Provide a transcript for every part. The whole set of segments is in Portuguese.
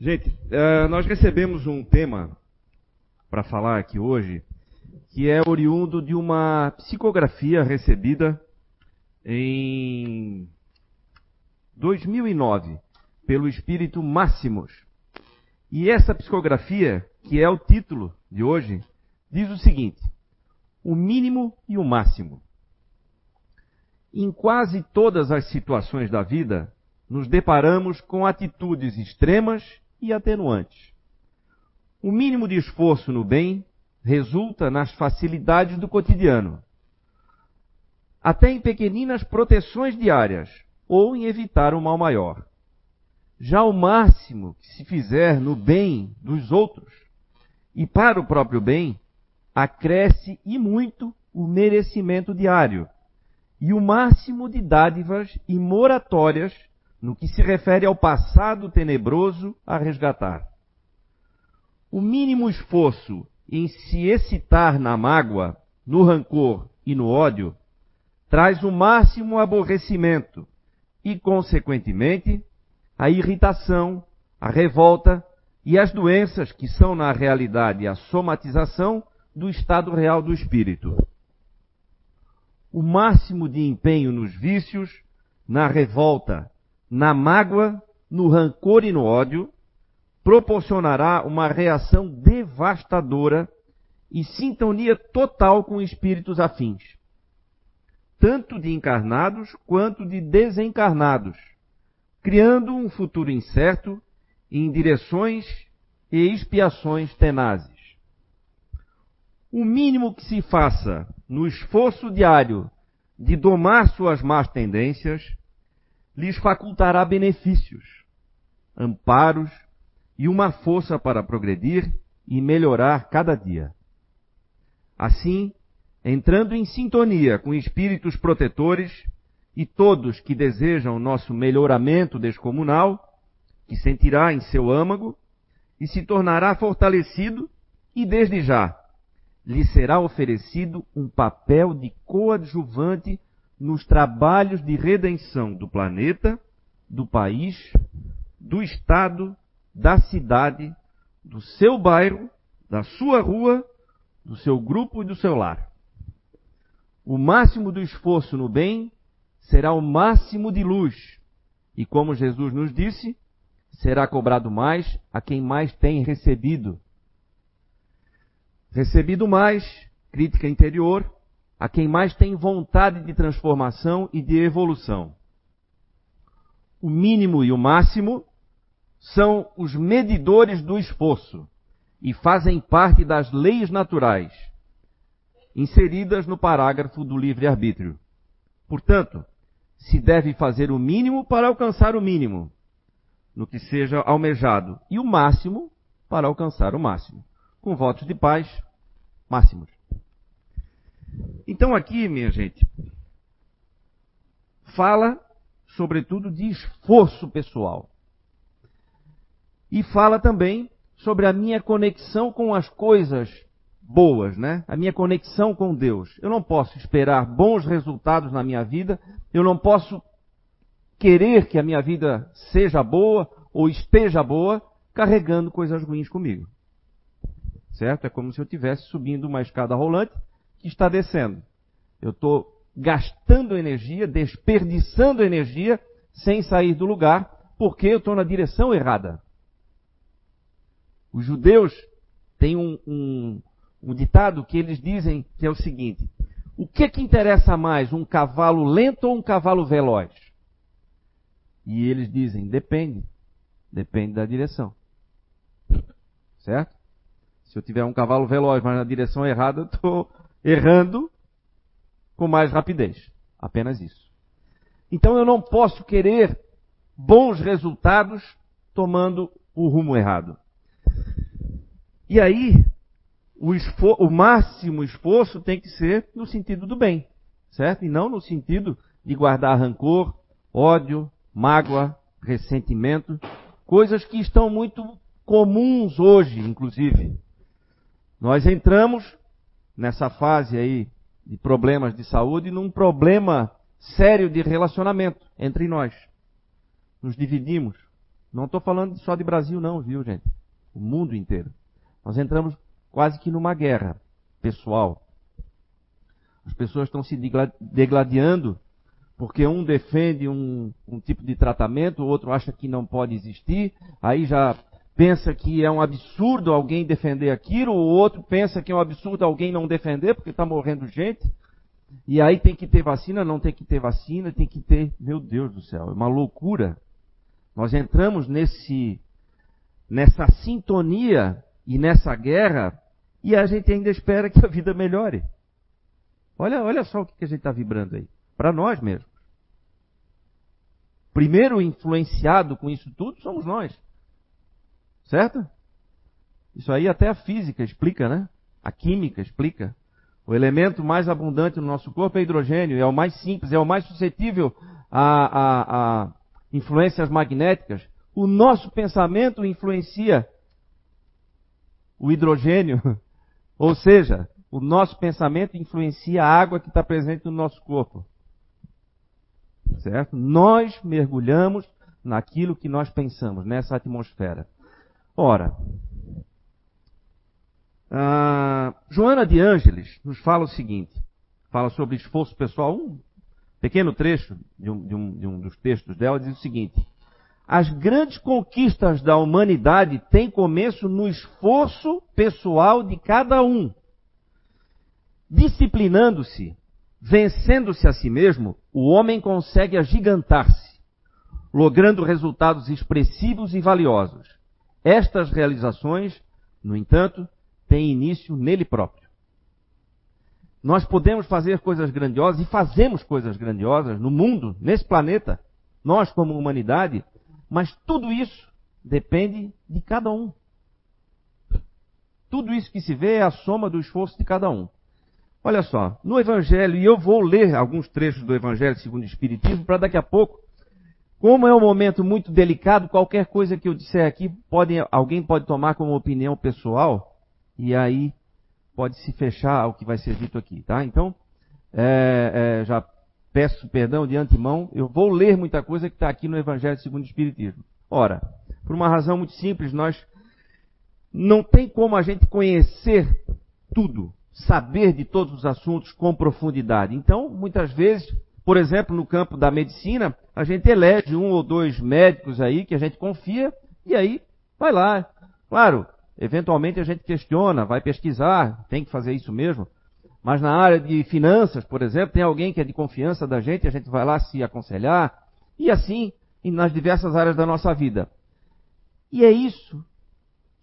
Gente, uh, nós recebemos um tema para falar aqui hoje que é oriundo de uma psicografia recebida em 2009 pelo Espírito Máximos. E essa psicografia, que é o título de hoje, diz o seguinte: o mínimo e o máximo. Em quase todas as situações da vida, nos deparamos com atitudes extremas e atenuantes. O mínimo de esforço no bem resulta nas facilidades do cotidiano, até em pequeninas proteções diárias ou em evitar um mal maior. Já o máximo que se fizer no bem dos outros e para o próprio bem, acresce e muito o merecimento diário e o máximo de dádivas e moratórias no que se refere ao passado tenebroso a resgatar. O mínimo esforço em se excitar na mágoa, no rancor e no ódio, traz o máximo aborrecimento e, consequentemente, a irritação, a revolta e as doenças que são, na realidade, a somatização do estado real do espírito. O máximo de empenho nos vícios, na revolta, na mágoa, no rancor e no ódio, proporcionará uma reação devastadora e sintonia total com espíritos afins, tanto de encarnados quanto de desencarnados, criando um futuro incerto em direções e expiações tenazes. O mínimo que se faça no esforço diário de domar suas más tendências lhes facultará benefícios, amparos e uma força para progredir e melhorar cada dia. Assim, entrando em sintonia com espíritos protetores e todos que desejam nosso melhoramento descomunal, que sentirá em seu âmago e se tornará fortalecido e desde já lhe será oferecido um papel de coadjuvante nos trabalhos de redenção do planeta, do país, do Estado, da cidade, do seu bairro, da sua rua, do seu grupo e do seu lar. O máximo do esforço no bem será o máximo de luz, e como Jesus nos disse, será cobrado mais a quem mais tem recebido Recebido mais, crítica interior, a quem mais tem vontade de transformação e de evolução. O mínimo e o máximo são os medidores do esforço e fazem parte das leis naturais inseridas no parágrafo do livre-arbítrio. Portanto, se deve fazer o mínimo para alcançar o mínimo, no que seja almejado, e o máximo para alcançar o máximo com votos de paz máximos. Então aqui, minha gente, fala sobretudo de esforço pessoal. E fala também sobre a minha conexão com as coisas boas, né? A minha conexão com Deus. Eu não posso esperar bons resultados na minha vida, eu não posso querer que a minha vida seja boa ou esteja boa carregando coisas ruins comigo certo? É como se eu estivesse subindo uma escada rolante está descendo. Eu estou gastando energia, desperdiçando energia sem sair do lugar, porque eu estou na direção errada. Os judeus têm um, um, um, ditado que eles dizem que é o seguinte: o que que interessa mais, um cavalo lento ou um cavalo veloz? E eles dizem: depende, depende da direção, certo? Se eu tiver um cavalo veloz, mas na direção errada, eu estou errando com mais rapidez. Apenas isso. Então eu não posso querer bons resultados tomando o rumo errado. E aí, o, o, máximo esforço tem que ser no sentido do bem, certo? E não no sentido de guardar rancor, ódio, mágoa, ressentimento, coisas que estão muito comuns hoje, inclusive. Nós entramos nessa fase aí de problemas de saúde num problema sério de relacionamento entre nós. Nos dividimos, Não estou falando só de Brasil, não, viu, gente? O mundo inteiro. Nós entramos quase que numa guerra pessoal. As pessoas estão se degladiando porque um defende um, um, tipo de tratamento, o outro acha que não pode existir, aí já pensa que é um absurdo alguém defender aquilo, o outro pensa que é um absurdo alguém não defender porque está morrendo gente. E aí tem que ter vacina, não tem que ter vacina, tem que ter. Meu Deus do céu, é uma loucura. Nós entramos nesse, nessa sintonia e nessa guerra e a gente ainda espera que a vida melhore. Olha, olha só o que a gente está vibrando aí. Para nós mesmos. Primeiro influenciado com isso tudo somos nós. Certo? Isso aí até a física explica, né? A química explica. O elemento mais abundante no nosso corpo é hidrogênio, é o mais simples, é o mais suscetível a, a, a influências magnéticas. O nosso pensamento influencia o hidrogênio, ou seja, o nosso pensamento influencia a água que está presente no nosso corpo. Certo? Nós mergulhamos naquilo que nós pensamos, nessa atmosfera. Ora, Joana de Ângeles nos fala o seguinte: fala sobre esforço pessoal, um pequeno trecho de um, de um, de um dos textos dela diz o seguinte: as grandes conquistas da humanidade têm começo no esforço pessoal de cada um. Disciplinando-se, vencendo-se a si mesmo, o homem consegue agigantar-se, logrando resultados expressivos e valiosos. Estas realizações, no entanto, têm início nele próprio. Nós podemos fazer coisas grandiosas e fazemos coisas grandiosas no mundo, nesse planeta, nós como humanidade, mas tudo isso depende de cada um. Tudo isso que se vê é a soma do esforço de cada um. Olha só, no Evangelho, e eu vou ler alguns trechos do Evangelho segundo o Espiritismo, para daqui a pouco, como é um momento muito delicado, qualquer coisa que eu disser aqui, pode, alguém pode tomar como opinião pessoal, e aí pode se fechar ao que vai ser dito aqui, tá? Então, é, é, já peço perdão de antemão, eu vou ler muita coisa que está aqui no Evangelho segundo o Espiritismo. Ora, por uma razão muito simples, nós não tem como a gente conhecer tudo, saber de todos os assuntos com profundidade. Então, muitas vezes, por exemplo, no campo da medicina, a gente elege um ou dois médicos aí que a gente confia e aí vai lá. Claro, Eventualmente a gente questiona, vai pesquisar, tem que fazer isso mesmo. Mas na área de finanças, por exemplo, tem alguém que é de confiança da gente, a gente vai lá se aconselhar. E assim, nas diversas áreas da nossa vida. E é isso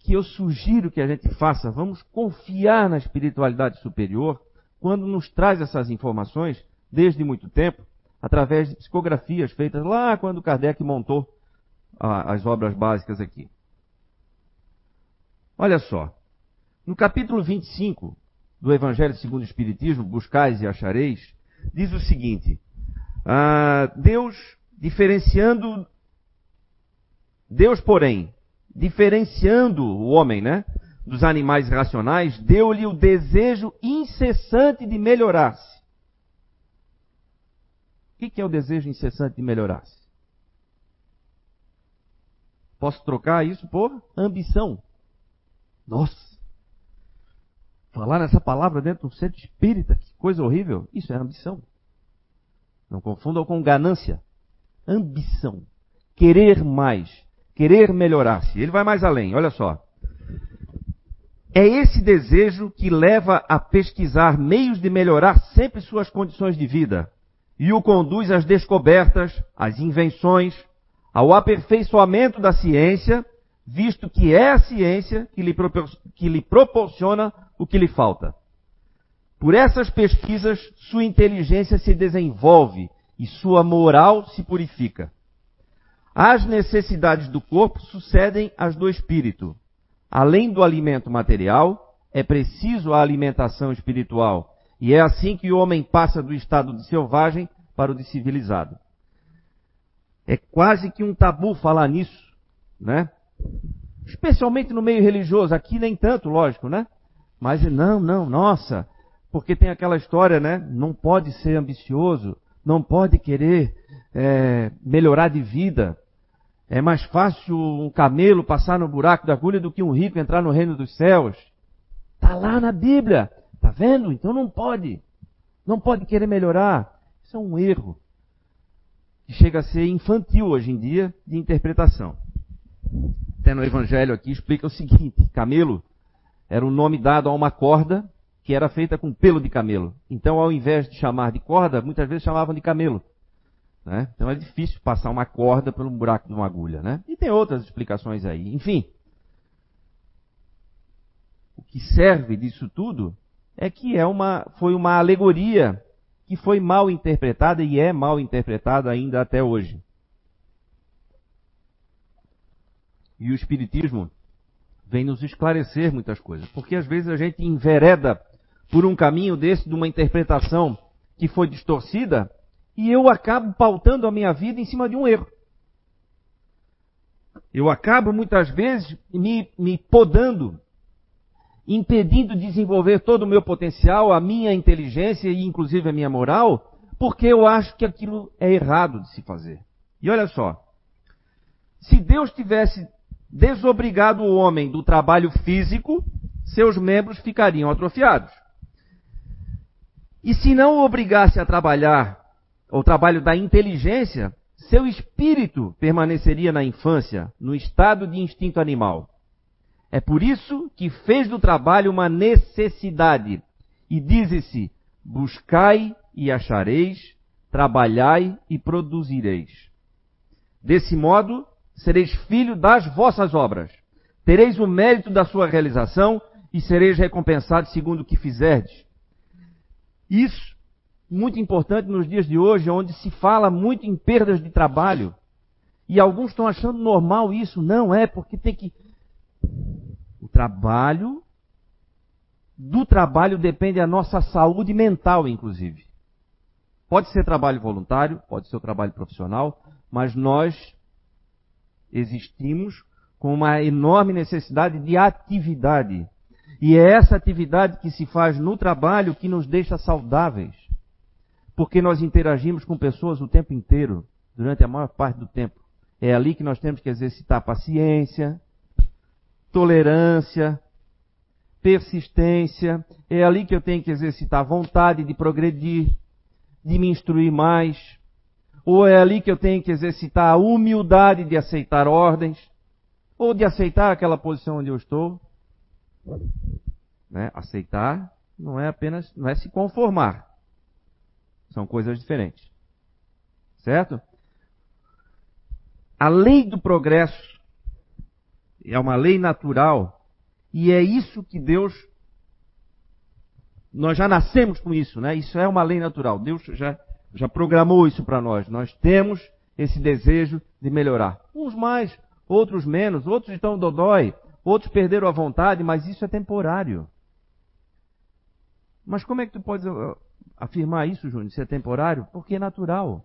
que eu sugiro que a gente faça. Vamos confiar na espiritualidade superior quando nos traz essas informações, desde muito tempo, através de psicografias feitas lá quando Kardec montou as obras básicas aqui. Olha só. No capítulo 25 do Evangelho segundo o Espiritismo, Buscais e Achareis, diz o seguinte: ah, Deus diferenciando, Deus, porém, diferenciando o homem, né, dos animais racionais, deu-lhe o desejo incessante de melhorar-se. O que é o desejo incessante de melhorar-se? Posso trocar isso por ambição. Nossa! Falar nessa palavra dentro do centro espírita, que coisa horrível. Isso é ambição. Não confundam com ganância. Ambição. Querer mais. Querer melhorar-se. Ele vai mais além, olha só. É esse desejo que leva a pesquisar meios de melhorar sempre suas condições de vida e o conduz às descobertas, às invenções, ao aperfeiçoamento da ciência visto que é a ciência que lhe, que lhe proporciona o que lhe falta. Por essas pesquisas, sua inteligência se desenvolve e sua moral se purifica. As necessidades do corpo sucedem às do espírito. Além do alimento material, é preciso a alimentação espiritual. E é assim que o homem passa do estado de selvagem para o de civilizado. É quase que um tabu falar nisso, né? Especialmente no meio religioso, aqui nem tanto, lógico, né? Mas não, não, nossa, porque tem aquela história, né? Não pode ser ambicioso, não pode querer é, melhorar de vida. É mais fácil um camelo passar no buraco da agulha do que um rico entrar no reino dos céus. Está lá na Bíblia. Tá vendo? Então não pode. Não pode querer melhorar. Isso é um erro. Que chega a ser infantil hoje em dia de interpretação. Até no Evangelho aqui explica o seguinte: camelo era o nome dado a uma corda que era feita com pelo de camelo. Então, ao invés de chamar de corda, muitas vezes chamavam de camelo. Né? Então é difícil passar uma corda pelo buraco de uma agulha. Né? E tem outras explicações aí. Enfim, o que serve disso tudo é que é uma, foi uma alegoria que foi mal interpretada e é mal interpretada ainda até hoje. E o Espiritismo vem nos esclarecer muitas coisas, porque às vezes a gente envereda por um caminho desse, de uma interpretação que foi distorcida, e eu acabo pautando a minha vida em cima de um erro. Eu acabo muitas vezes me, me podando, impedindo de desenvolver todo o meu potencial, a minha inteligência e inclusive a minha moral, porque eu acho que aquilo é errado de se fazer. E olha só, se Deus tivesse desobrigado o homem do trabalho físico, seus membros ficariam atrofiados. E se não o obrigasse a trabalhar o trabalho da inteligência, seu espírito permaneceria na infância, no estado de instinto animal. É por isso que fez do trabalho uma necessidade. E diz-se: buscai e achareis, trabalhai e produzireis. Desse modo, sereis filho das vossas obras. Tereis o mérito da sua realização e sereis recompensados segundo o que fizerdes. Isso muito importante nos dias de hoje, onde se fala muito em perdas de trabalho. E alguns estão achando normal isso. Não é, porque tem que. O trabalho. Do trabalho depende a nossa saúde mental, inclusive. Pode ser trabalho voluntário, pode ser o trabalho profissional, mas nós existimos com uma enorme necessidade de atividade. E é essa atividade que se faz no trabalho que nos deixa saudáveis porque nós interagimos com pessoas o tempo inteiro, durante a maior parte do tempo. É ali que nós temos que exercitar paciência, tolerância, persistência. É ali que eu tenho que exercitar vontade de progredir, de me instruir mais. Ou é ali que eu tenho que exercitar a humildade de aceitar ordens, ou de aceitar aquela posição onde eu estou. Né? Aceitar não é apenas, não é se conformar. São coisas diferentes. Certo? A lei do progresso é uma lei natural e é isso que Deus nós já nascemos com isso, né? Isso é uma lei natural. Deus já já programou isso para nós. Nós temos esse desejo de melhorar. Uns mais, outros menos, outros estão dodói, outros perderam a vontade, mas isso é temporário. Mas como é que tu pode afirmar isso, Júnior, se é temporário? Porque é natural.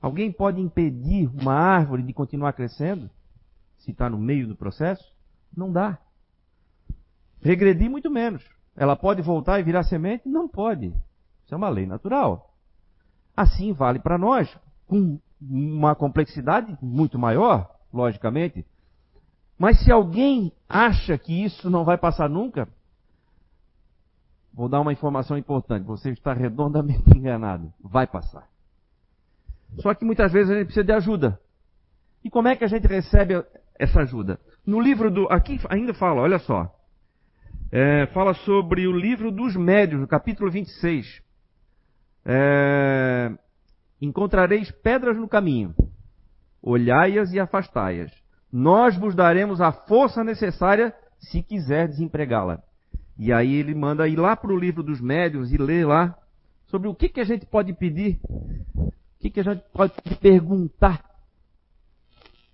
Alguém pode impedir uma árvore de continuar crescendo? Se está no meio do processo? Não dá. Regredir, muito menos. Ela pode voltar e virar semente? Não pode. Isso é uma lei natural. Assim vale para nós, com uma complexidade muito maior, logicamente. Mas se alguém acha que isso não vai passar nunca, Vou dar uma informação importante. Você está redondamente enganado. Vai passar. Só que muitas vezes a gente precisa de ajuda. E como é que a gente recebe essa ajuda? No livro do. Aqui ainda fala, olha só. É, fala sobre o livro dos médios, no capítulo 26. É, Encontrareis pedras no caminho, olhai-as e afastai-as. Nós vos daremos a força necessária se quiserdes empregá-la. E aí ele manda ir lá para o livro dos médiuns e ler lá sobre o que, que a gente pode pedir, o que, que a gente pode perguntar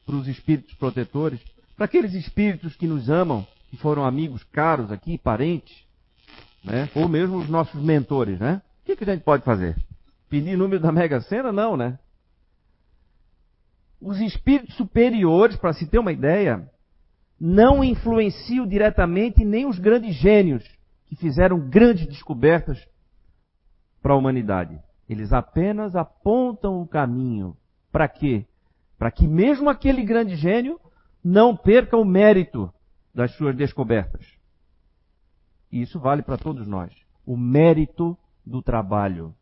para os espíritos protetores, para aqueles espíritos que nos amam, que foram amigos caros aqui, parentes, né? ou mesmo os nossos mentores, né? O que, que a gente pode fazer? Pedir número da Mega Sena? Não, né? Os espíritos superiores, para se ter uma ideia, não influenciam diretamente nem os grandes gênios que fizeram grandes descobertas para a humanidade. Eles apenas apontam o caminho. Para quê? Para que mesmo aquele grande gênio não perca o mérito das suas descobertas. E isso vale para todos nós. O mérito do trabalho.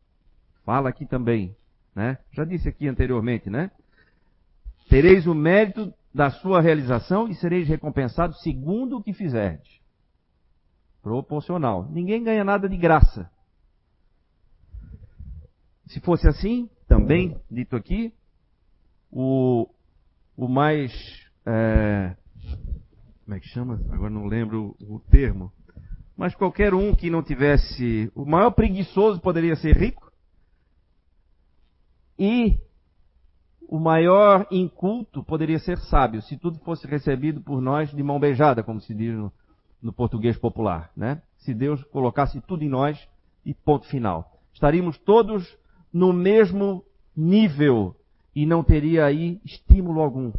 Fala aqui também, né? Já disse aqui anteriormente, né? Tereis o mérito da sua realização e sereis recompensados segundo o que fizerdes. Proporcional. Ninguém ganha nada de graça. Se fosse assim, também dito aqui, o, o mais. É, como é que chama? Agora não lembro o, termo. Mas qualquer um que não tivesse. O maior preguiçoso poderia ser rico. E o maior inculto poderia ser sábio, se tudo fosse recebido por nós de mão beijada, como se diz no, no português popular, né? Se Deus colocasse tudo em nós e ponto final. Estaríamos todos no mesmo nível e não teria aí estímulo algum.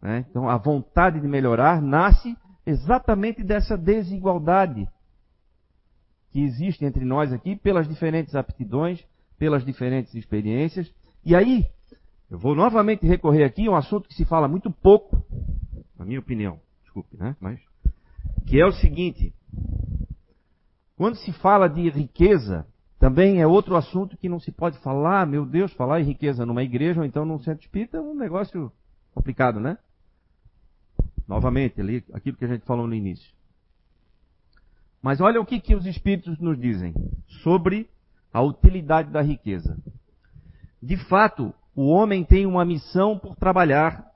Né? Então a vontade de melhorar nasce exatamente dessa desigualdade que existe entre nós aqui pelas diferentes aptidões, pelas diferentes experiências. E aí, eu vou novamente recorrer aqui a um assunto que se fala muito pouco, na minha opinião, desculpe, né? Mas que é o seguinte: quando se fala de riqueza, também é outro assunto que não se pode falar, meu Deus, falar em riqueza numa igreja ou então num centro espírita é um negócio complicado, né? Novamente, ali, aquilo que a gente falou no início. Mas olha o que, que os espíritos nos dizem sobre a utilidade da riqueza. De fato, o homem tem uma missão por trabalhar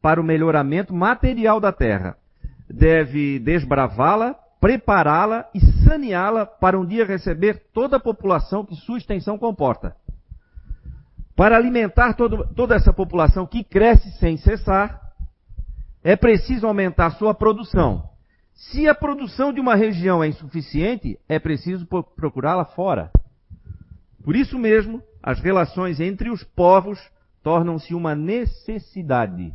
para o melhoramento material da terra. Deve desbravá-la prepará-la e saneá-la para um dia receber toda a população que sua extensão comporta. Para alimentar todo, toda essa população que cresce sem cessar, é preciso aumentar sua produção. Se a produção de uma região é insuficiente, é preciso procurá-la fora. Por isso mesmo, as relações entre os povos tornam-se uma necessidade.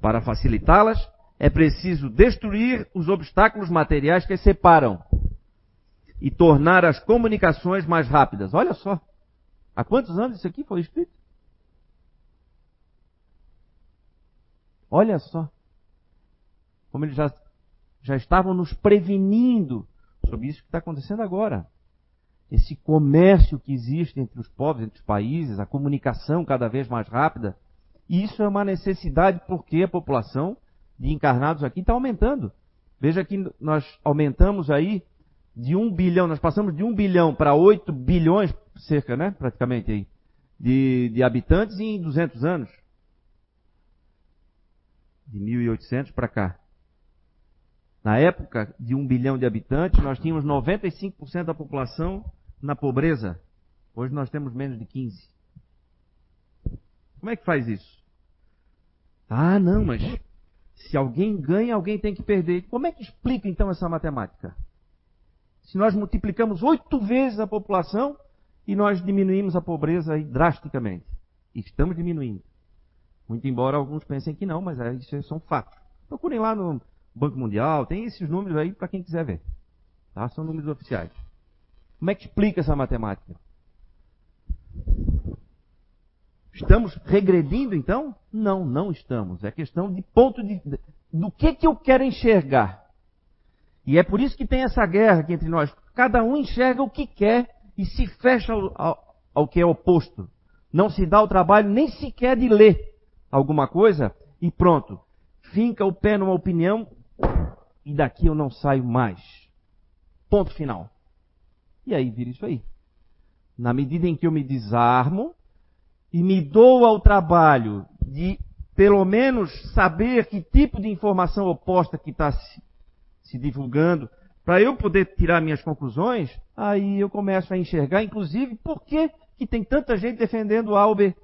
Para facilitá-las, é preciso destruir os obstáculos materiais que separam e tornar as comunicações mais rápidas. Olha só. Há quantos anos isso aqui foi escrito? Olha só. Como eles já, já estavam nos prevenindo sobre isso que está acontecendo agora. Esse comércio que existe entre os povos, entre os países, a comunicação cada vez mais rápida. Isso é uma necessidade porque a população de encarnados aqui está aumentando. Veja que nós aumentamos aí de um bilhão, nós passamos de um bilhão para oito bilhões, cerca, né, praticamente aí, de, de habitantes em 200 anos. De 1800 para cá. Na época de um bilhão de habitantes, nós tínhamos 95% da população na pobreza. Hoje nós temos menos de 15. Como é que faz isso? Ah, não, mas se alguém ganha, alguém tem que perder. Como é que explica então essa matemática? Se nós multiplicamos oito vezes a população e nós diminuímos a pobreza drasticamente. Estamos diminuindo. Muito embora alguns pensem que não, mas isso são fatos. Procurem lá no Banco Mundial, tem esses números aí para quem quiser ver. Tá? São números oficiais. Como é que explica essa matemática? Estamos regredindo então? Não, não estamos. É questão de ponto de. do que, que eu quero enxergar. E é por isso que tem essa guerra aqui entre nós. Cada um enxerga o que quer e se fecha ao, ao, ao que é oposto. Não se dá o trabalho nem sequer de ler alguma coisa e pronto. Finca o pé numa opinião e daqui eu não saio mais. Ponto final. E aí vira isso aí. Na medida em que eu me desarmo, e me dou ao trabalho de, pelo menos, saber que tipo de informação oposta que está se, se divulgando, para eu poder tirar minhas conclusões, aí eu começo a enxergar, inclusive, por que, que tem tanta gente defendendo A ou B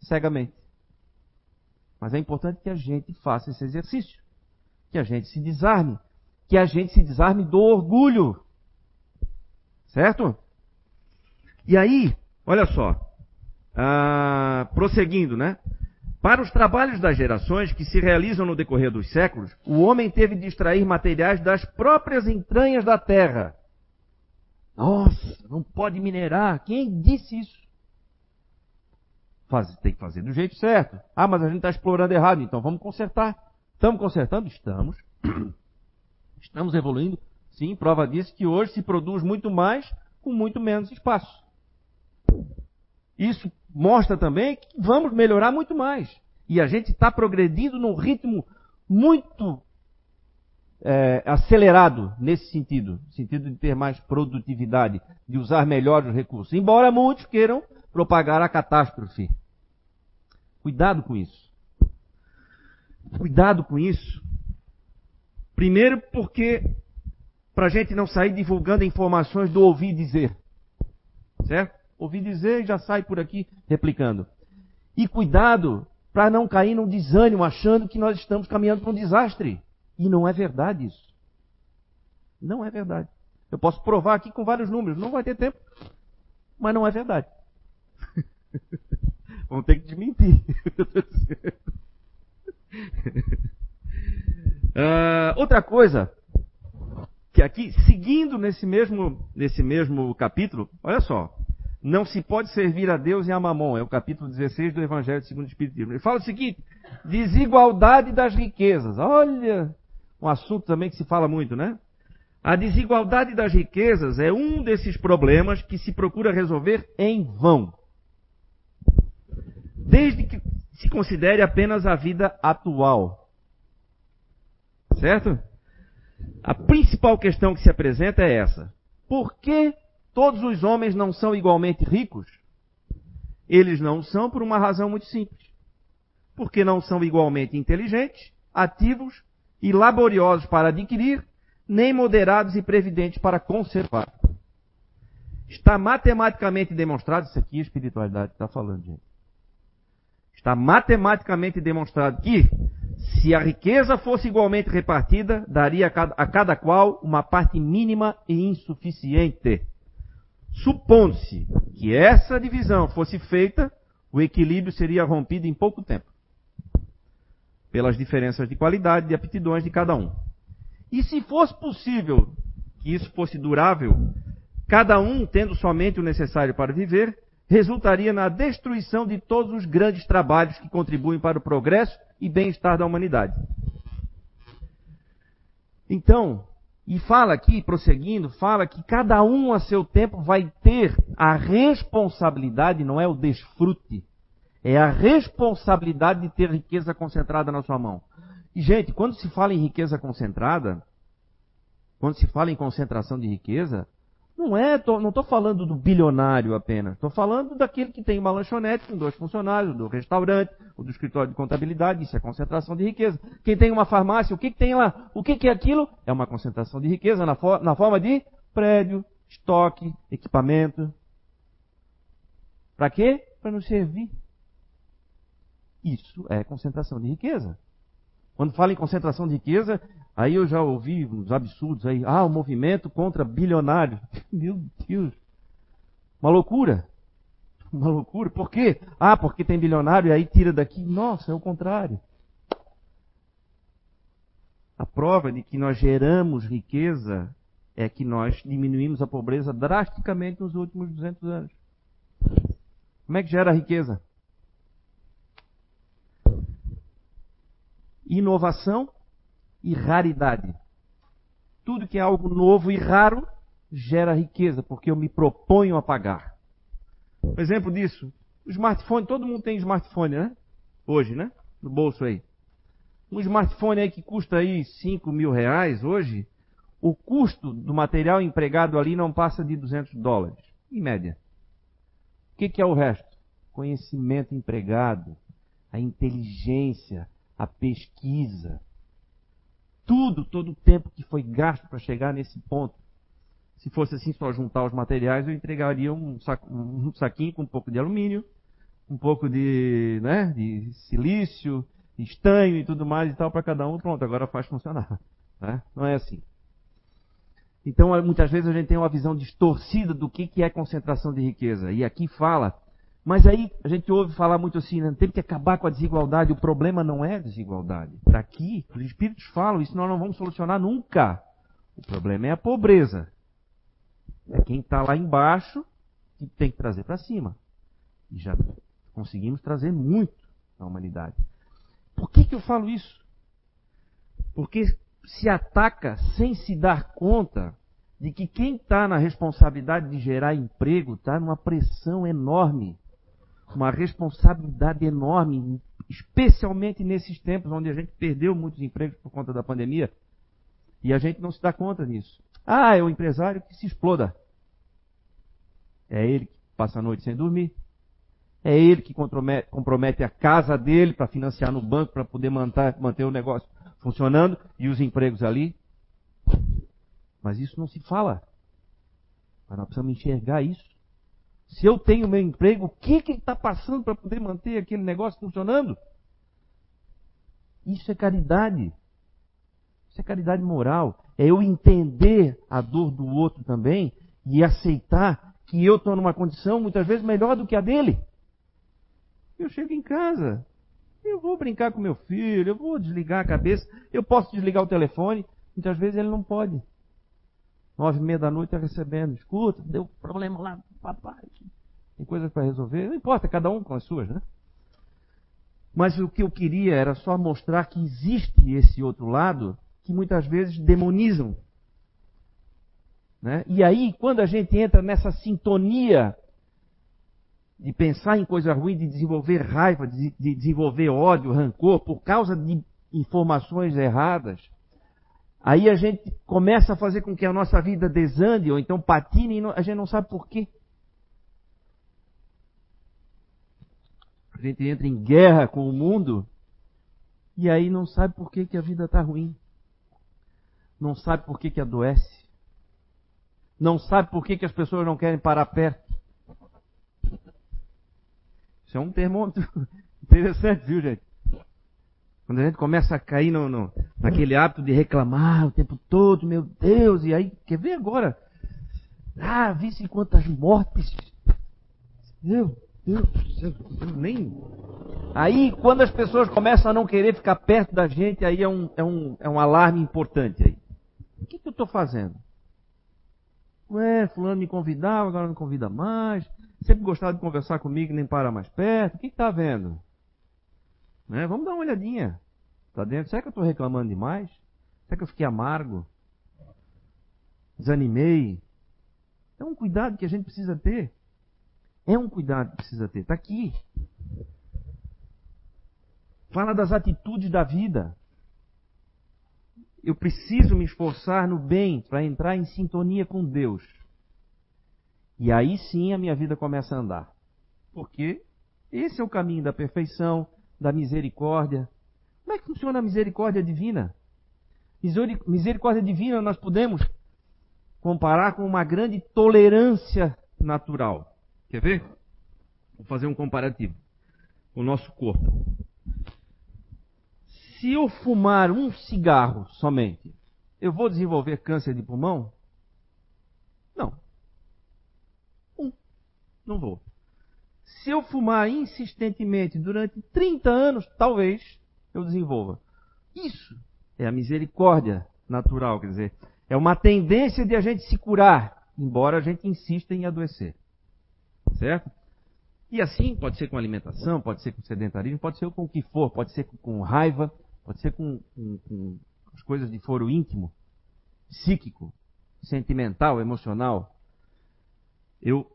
cegamente. Mas é importante que a gente faça esse exercício, que a gente se desarme, que a gente se desarme do orgulho. Certo? E aí, olha só, ah, prosseguindo, né? Para os trabalhos das gerações que se realizam no decorrer dos séculos, o homem teve de extrair materiais das próprias entranhas da terra. Nossa, não pode minerar. Quem disse isso? Faz, tem que fazer do jeito certo. Ah, mas a gente está explorando errado, então vamos consertar. Estamos consertando? Estamos. Estamos evoluindo? Sim, prova disso que hoje se produz muito mais com muito menos espaço. Isso mostra também que vamos melhorar muito mais. E a gente está progredindo num ritmo muito é, acelerado nesse sentido, sentido de ter mais produtividade, de usar melhor os recursos. Embora muitos queiram propagar a catástrofe. Cuidado com isso. Cuidado com isso. Primeiro porque para a gente não sair divulgando informações do ouvir dizer. Certo? Ouvir dizer e já sai por aqui replicando. E cuidado para não cair num desânimo achando que nós estamos caminhando para um desastre. E não é verdade isso. Não é verdade. Eu posso provar aqui com vários números, não vai ter tempo. Mas não é verdade. Vamos ter que desmentir. uh, outra coisa, que aqui, seguindo nesse mesmo, nesse mesmo capítulo, olha só, não se pode servir a Deus e a Mamon, é o capítulo 16 do Evangelho segundo o Espiritismo. Ele fala o seguinte, desigualdade das riquezas. Olha, um assunto também que se fala muito, né? A desigualdade das riquezas é um desses problemas que se procura resolver em vão. Desde que se considere apenas a vida atual. Certo? A principal questão que se apresenta é essa. Por que todos os homens não são igualmente ricos? Eles não são por uma razão muito simples. Porque não são igualmente inteligentes, ativos e laboriosos para adquirir, nem moderados e previdentes para conservar. Está matematicamente demonstrado, isso aqui é espiritualidade está falando, gente. Está matematicamente demonstrado que, se a riqueza fosse igualmente repartida, daria a cada, a cada qual uma parte mínima e insuficiente. Supondo-se que essa divisão fosse feita, o equilíbrio seria rompido em pouco tempo pelas diferenças de qualidade e aptidões de cada um. E se fosse possível que isso fosse durável, cada um tendo somente o necessário para viver, resultaria na destruição de todos os grandes trabalhos que contribuem para o progresso e bem-estar da humanidade. Então, e fala aqui, prosseguindo, fala que cada um a seu tempo vai ter a responsabilidade, não é o desfrute, é a responsabilidade de ter riqueza concentrada na sua mão. E, gente, quando se fala em riqueza concentrada, quando se fala em concentração de riqueza, não é, tô, não estou falando do bilionário apenas. Estou falando daquele que tem uma lanchonete com dois funcionários, do restaurante, ou do escritório de contabilidade. Isso é concentração de riqueza. Quem tem uma farmácia, o que, que tem lá? O que, que é aquilo? É uma concentração de riqueza na, na forma de prédio, estoque, equipamento. Para quê? Para nos servir. Isso é concentração de riqueza. Quando fala em concentração de riqueza, aí eu já ouvi uns absurdos aí. Ah, o movimento contra bilionários. Meu Deus. Uma loucura. Uma loucura. Por quê? Ah, porque tem bilionário e aí tira daqui. Nossa, é o contrário. A prova de que nós geramos riqueza é que nós diminuímos a pobreza drasticamente nos últimos 200 anos. Como é que gera riqueza? Inovação e raridade. Tudo que é algo novo e raro gera riqueza, porque eu me proponho a pagar. Um exemplo disso, o smartphone, todo mundo tem smartphone, né? Hoje, né? No bolso aí. Um smartphone aí que custa aí 5 mil reais hoje, o custo do material empregado ali não passa de 200 dólares, em média. O que, que é o resto? Conhecimento empregado, a inteligência, a pesquisa, tudo, todo o tempo que foi gasto para chegar nesse ponto. Se fosse assim só juntar os materiais, eu entregaria um, saco, um saquinho com um pouco de alumínio, um pouco de, né, de silício, estanho e tudo mais e tal para cada um. Pronto, agora faz funcionar. Né? Não é assim. Então, muitas vezes a gente tem uma visão distorcida do que é concentração de riqueza. E aqui fala mas aí a gente ouve falar muito assim, né? tem que acabar com a desigualdade. O problema não é a desigualdade. Daqui, os espíritos falam, isso nós não vamos solucionar nunca. O problema é a pobreza. É quem está lá embaixo que tem que trazer para cima. E já Conseguimos trazer muito à humanidade. Por que, que eu falo isso? Porque se ataca sem se dar conta de que quem está na responsabilidade de gerar emprego está numa pressão enorme, uma responsabilidade enorme, especialmente nesses tempos onde a gente perdeu muitos empregos por conta da pandemia e a gente não se dá conta disso. Ah, é o empresário que se exploda. É ele que passa a noite sem dormir. É ele que compromete a casa dele para financiar no banco para poder manter, manter o negócio funcionando e os empregos ali. Mas isso não se fala. Mas nós precisamos enxergar isso. Se eu tenho meu emprego, o que, que ele está passando para poder manter aquele negócio funcionando? Isso é caridade. Isso é caridade moral. É eu entender a dor do outro também e aceitar que eu estou numa condição muitas vezes melhor do que a dele. Eu chego em casa, eu vou brincar com meu filho, eu vou desligar a cabeça, eu posso desligar o telefone, muitas vezes ele não pode. Nove e meia da noite está recebendo, escuta, deu problema lá, papai, tem coisas para resolver, não importa, cada um com as suas, né? Mas o que eu queria era só mostrar que existe esse outro lado que muitas vezes demonizam. Né? E aí, quando a gente entra nessa sintonia de pensar em coisa ruim, de desenvolver raiva, de, de desenvolver ódio, rancor, por causa de informações erradas, aí a gente começa a fazer com que a nossa vida desande, ou então patine, e a gente não sabe por quê. A gente entra em guerra com o mundo, e aí não sabe por que, que a vida está ruim. Não sabe por que, que adoece. Não sabe por que, que as pessoas não querem parar perto. Isso é um termômetro interessante, viu, gente? Quando a gente começa a cair no, no, naquele hábito de reclamar o tempo todo, meu Deus, e aí, quer ver agora? Ah, visse quantas mortes. Meu Deus céu, nem. Aí, quando as pessoas começam a não querer ficar perto da gente, aí é um, é um, é um alarme importante aí. O que, que eu estou fazendo? Ué, fulano me convidava, agora não me convida mais sempre gostava de conversar comigo, nem para mais perto. O que está vendo? Né? Vamos dar uma olhadinha. Tá dentro? Será que eu estou reclamando demais? Será que eu fiquei amargo? Desanimei? É um cuidado que a gente precisa ter. É um cuidado que precisa ter. Está aqui. Fala das atitudes da vida. Eu preciso me esforçar no bem para entrar em sintonia com Deus. E aí sim a minha vida começa a andar. Porque esse é o caminho da perfeição, da misericórdia. Como é que funciona a misericórdia divina? Misericórdia divina nós podemos comparar com uma grande tolerância natural. Quer ver? Vou fazer um comparativo com o nosso corpo. Se eu fumar um cigarro somente, eu vou desenvolver câncer de pulmão? Não. Não vou. Se eu fumar insistentemente durante 30 anos, talvez eu desenvolva. Isso é a misericórdia natural, quer dizer, é uma tendência de a gente se curar, embora a gente insista em adoecer. Certo? E assim, pode ser com alimentação, pode ser com sedentarismo, pode ser com o que for, pode ser com raiva, pode ser com, com, com as coisas de foro íntimo, psíquico, sentimental, emocional. Eu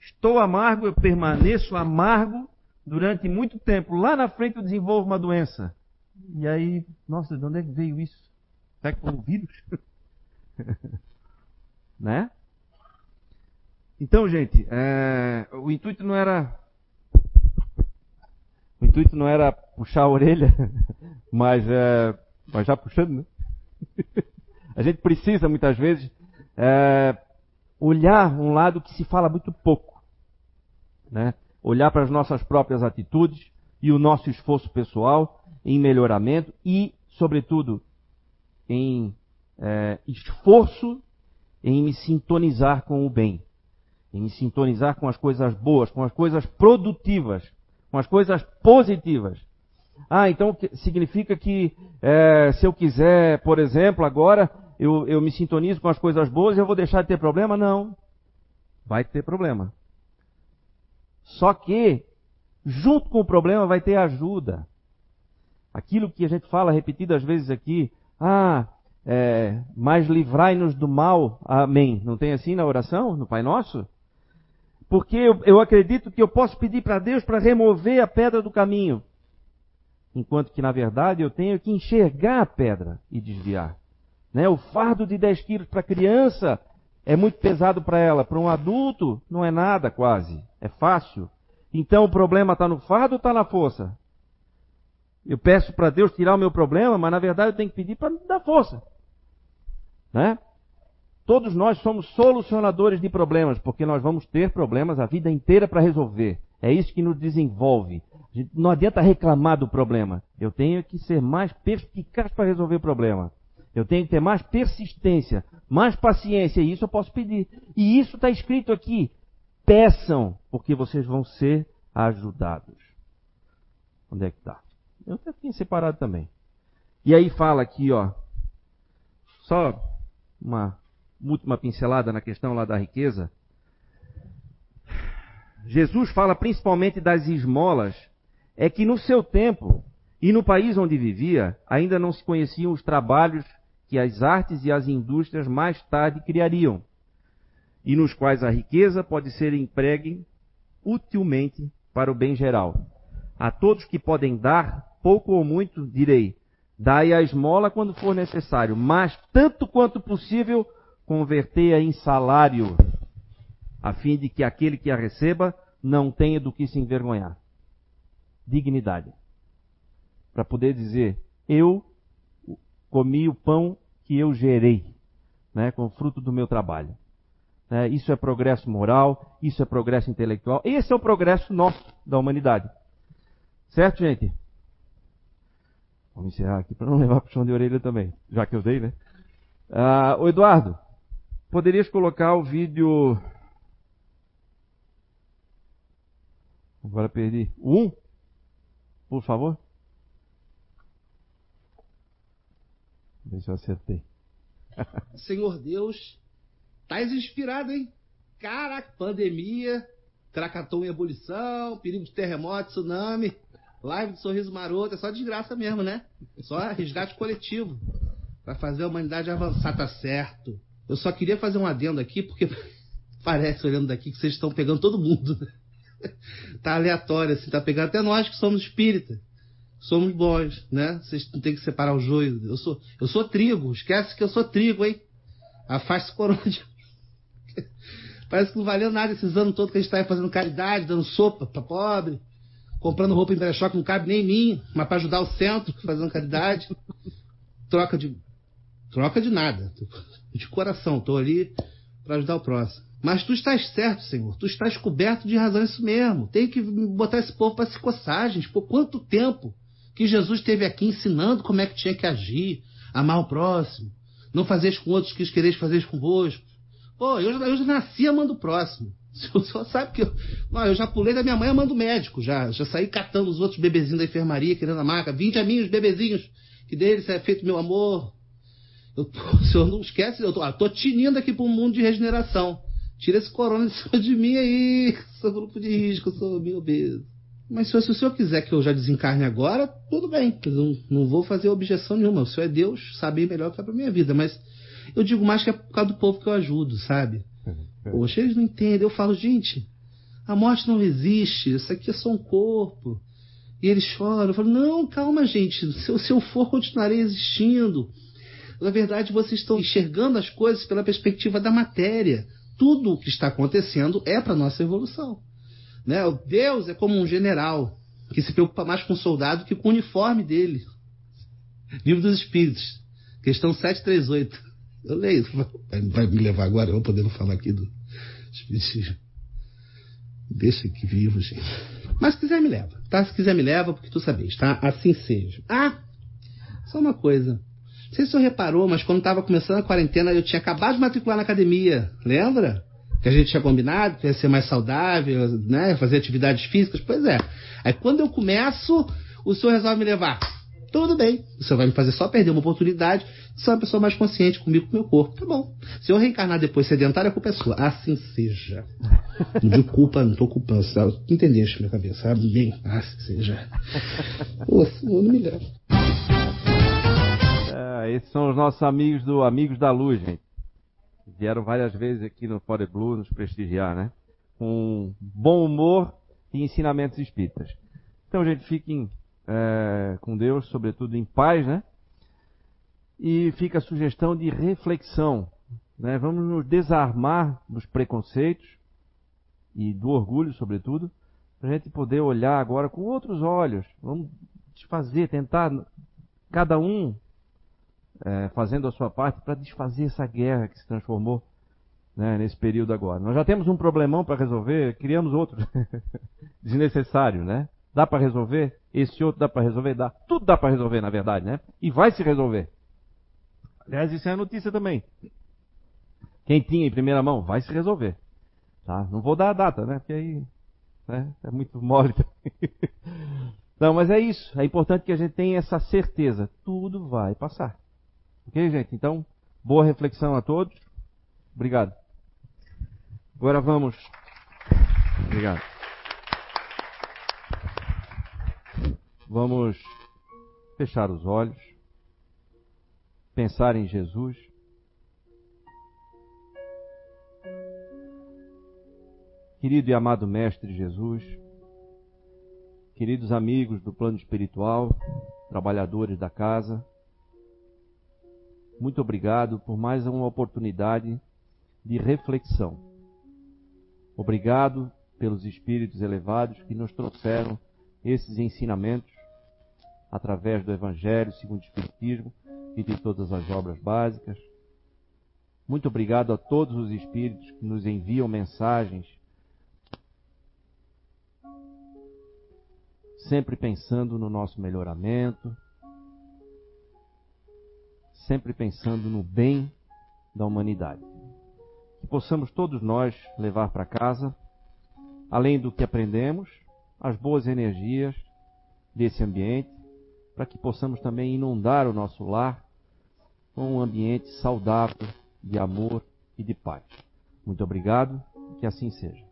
Estou amargo, eu permaneço amargo durante muito tempo. Lá na frente eu desenvolvo uma doença. E aí, nossa, de onde é que veio isso? Será que foi um vírus? né? Então, gente, é, o intuito não era. O intuito não era puxar a orelha, mas, é, mas já puxando, né? a gente precisa muitas vezes é, olhar um lado que se fala muito pouco. Né? Olhar para as nossas próprias atitudes e o nosso esforço pessoal em melhoramento e, sobretudo, em é, esforço em me sintonizar com o bem, em sintonizar com as coisas boas, com as coisas produtivas, com as coisas positivas. Ah, então significa que é, se eu quiser, por exemplo, agora eu, eu me sintonizo com as coisas boas e eu vou deixar de ter problema? Não. Vai ter problema. Só que, junto com o problema vai ter ajuda. Aquilo que a gente fala repetidas vezes aqui, ah, é, mas livrai-nos do mal, amém. Não tem assim na oração, no Pai Nosso? Porque eu, eu acredito que eu posso pedir para Deus para remover a pedra do caminho. Enquanto que, na verdade, eu tenho que enxergar a pedra e desviar. Né? O fardo de 10 quilos para criança é muito pesado para ela. Para um adulto, não é nada quase. É fácil. Então o problema está no fardo ou está na força? Eu peço para Deus tirar o meu problema, mas na verdade eu tenho que pedir para dar força. Né? Todos nós somos solucionadores de problemas, porque nós vamos ter problemas a vida inteira para resolver. É isso que nos desenvolve. Não adianta reclamar do problema. Eu tenho que ser mais perspicaz para resolver o problema. Eu tenho que ter mais persistência, mais paciência, e isso eu posso pedir. E isso está escrito aqui. Peçam, porque vocês vão ser ajudados. Onde é que está? Eu até tinha separado também. E aí fala aqui, ó. Só uma última pincelada na questão lá da riqueza. Jesus fala principalmente das esmolas, é que no seu tempo e no país onde vivia ainda não se conheciam os trabalhos que as artes e as indústrias mais tarde criariam, e nos quais a riqueza pode ser empregue utilmente para o bem geral. A todos que podem dar, pouco ou muito, direi, dai a esmola quando for necessário, mas tanto quanto possível, convertei-a em salário, a fim de que aquele que a receba não tenha do que se envergonhar. Dignidade. Para poder dizer, eu comi o pão que eu gerei, né, com o fruto do meu trabalho. É, isso é progresso moral, isso é progresso intelectual, esse é o progresso nosso da humanidade. Certo, gente? Vamos encerrar aqui para não levar para o chão de orelha também, já que eu dei, né? Ah, o Eduardo, Poderias colocar o vídeo. Agora perdi. 1? Por favor. Se eu acertei. Senhor Deus, tá inspirado, hein? Caraca, pandemia, Krakatoa em ebulição, perigo de terremoto, tsunami, live de sorriso maroto, é só desgraça mesmo, né? Só resgate coletivo. Pra fazer a humanidade avançar, tá certo. Eu só queria fazer um adendo aqui, porque parece, olhando daqui, que vocês estão pegando todo mundo. tá aleatório, assim, tá pegando até nós que somos espírita. Somos bons, né? Vocês não tem que separar o joio. Eu sou, eu sou trigo, esquece que eu sou trigo, hein? Afaste o corona de... Parece que não valeu nada esses anos todos que a gente tá aí fazendo caridade, dando sopa para pobre, comprando roupa em brechó que não cabe nem em mim, mas para ajudar o centro, fazendo caridade. Troca de. Troca de nada de coração, estou ali para ajudar o próximo. Mas tu estás certo, Senhor. Tu estás coberto de razão, isso mesmo. Tem que botar esse povo para se coçar, gente. Por quanto tempo que Jesus esteve aqui ensinando como é que tinha que agir, amar o próximo, não fazeis com outros que quereis fazer convosco. Pô, eu, eu já nasci amando o próximo. O senhor sabe que eu, não, eu já pulei da minha mãe amando o médico, já, já saí catando os outros bebezinhos da enfermaria, querendo a marca. Vinde a mim os bebezinhos, que deles é feito meu amor. O senhor não esquece, eu tô, ah, tô tinindo aqui para um mundo de regeneração. Tira esse corona de cima de mim aí, sou grupo de risco, sou meio obeso. Mas se o senhor quiser que eu já desencarne agora, tudo bem. Eu não, não vou fazer objeção nenhuma. O senhor é Deus, sabe melhor o que é pra minha vida. Mas eu digo mais que é por causa do povo que eu ajudo, sabe? Poxa, eles não entendem. Eu falo, gente, a morte não existe. Isso aqui é só um corpo. E eles choram. Eu falo, não, calma, gente. Se se eu for, continuarei existindo. Na verdade, vocês estão enxergando as coisas pela perspectiva da matéria. Tudo o que está acontecendo é para nossa evolução. Né? O Deus é como um general que se preocupa mais com o soldado que com o uniforme dele. Livro dos Espíritos, questão 738. Eu leio. Vai me levar agora, eu vou poder falar aqui do Espiritismo. Deixa aqui vivo, gente. Mas se quiser me leva, tá? Se quiser me leva, porque tu sabes, tá? Assim seja. Ah, só uma coisa. Não sei se você reparou, mas quando estava começando a quarentena, eu tinha acabado de matricular na academia. Lembra? Que a gente tinha combinado que ia ser mais saudável, né? Fazer atividades físicas. Pois é. Aí quando eu começo, o senhor resolve me levar. Tudo bem. Você vai me fazer só perder uma oportunidade de ser uma pessoa mais consciente comigo, com o meu corpo. Tá bom. Se eu reencarnar depois sedentário, a culpa é sua. Assim seja. De culpa, não tô culpando. Sabe? Entendeste minha cabeça, sabe? Bem, assim seja. Pô, senhor, não me leva. É, esses são os nossos amigos do Amigos da Luz, gente. Vieram várias vezes aqui no Fore Blue nos prestigiar, né? Com bom humor e ensinamentos espíritas. Então, gente, fiquem é, com Deus, sobretudo em paz, né? E fica a sugestão de reflexão. Né? Vamos nos desarmar dos preconceitos e do orgulho, sobretudo, para a gente poder olhar agora com outros olhos. Vamos desfazer, tentar, cada um é, fazendo a sua parte para desfazer essa guerra que se transformou né, nesse período agora. Nós já temos um problemão para resolver, criamos outro desnecessário, né? Dá para resolver? Esse outro dá para resolver? Dá. Tudo dá para resolver, na verdade, né? E vai se resolver. Aliás, isso é notícia também. Quem tinha em primeira mão, vai se resolver. Tá? Não vou dar a data, né? Porque aí né? é muito mole. Não, mas é isso. É importante que a gente tenha essa certeza. Tudo vai passar. Ok, gente? Então, boa reflexão a todos. Obrigado. Agora vamos. Obrigado. Vamos fechar os olhos, pensar em Jesus. Querido e amado Mestre Jesus, queridos amigos do plano espiritual, trabalhadores da casa, muito obrigado por mais uma oportunidade de reflexão. Obrigado pelos espíritos elevados que nos trouxeram esses ensinamentos através do Evangelho segundo o Espiritismo e de todas as obras básicas. Muito obrigado a todos os espíritos que nos enviam mensagens, sempre pensando no nosso melhoramento, sempre pensando no bem da humanidade. Que possamos todos nós levar para casa, além do que aprendemos, as boas energias desse ambiente para que possamos também inundar o nosso lar com um ambiente saudável de amor e de paz. Muito obrigado, que assim seja.